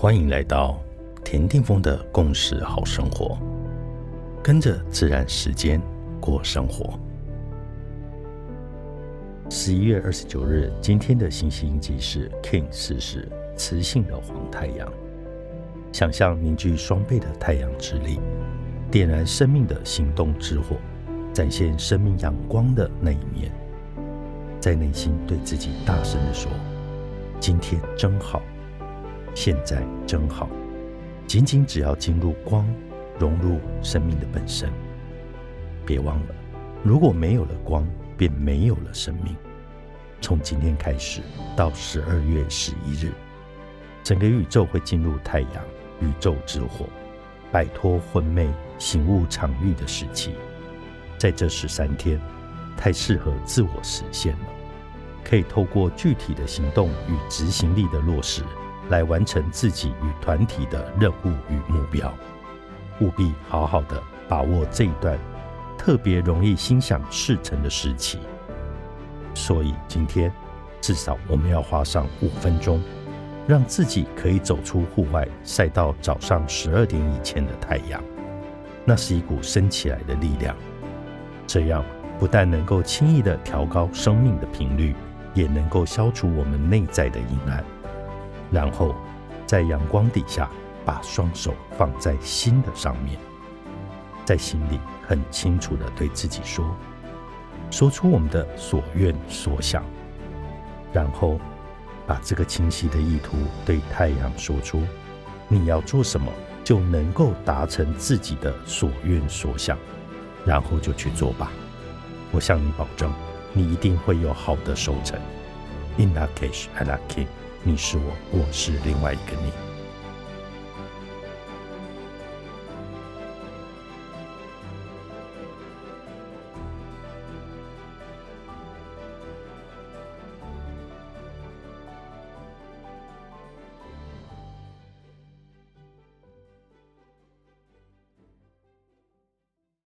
欢迎来到田定峰的共识好生活，跟着自然时间过生活。十一月二十九日，今天的星星即是 King 四世磁性的黄太阳。想象凝聚双倍的太阳之力，点燃生命的行动之火，展现生命阳光的那一面。在内心对自己大声地说：“今天真好，现在真好。”仅仅只要进入光，融入生命的本身。别忘了，如果没有了光，便没有了生命。从今天开始到十二月十一日，整个宇宙会进入太阳宇宙之火，摆脱昏昧醒悟场域的时期。在这十三天，太适合自我实现了，可以透过具体的行动与执行力的落实，来完成自己与团体的任务与目标。务必好好的把握这一段特别容易心想事成的时期。所以今天至少我们要花上五分钟，让自己可以走出户外，晒到早上十二点以前的太阳。那是一股升起来的力量，这样不但能够轻易的调高生命的频率，也能够消除我们内在的阴暗。然后在阳光底下，把双手放在心的上面，在心里很清楚的对自己说。说出我们的所愿所想，然后把这个清晰的意图对太阳说出。你要做什么，就能够达成自己的所愿所想，然后就去做吧。我向你保证，你一定会有好的收成。In that case, I like it。你是我，我是另外一个你。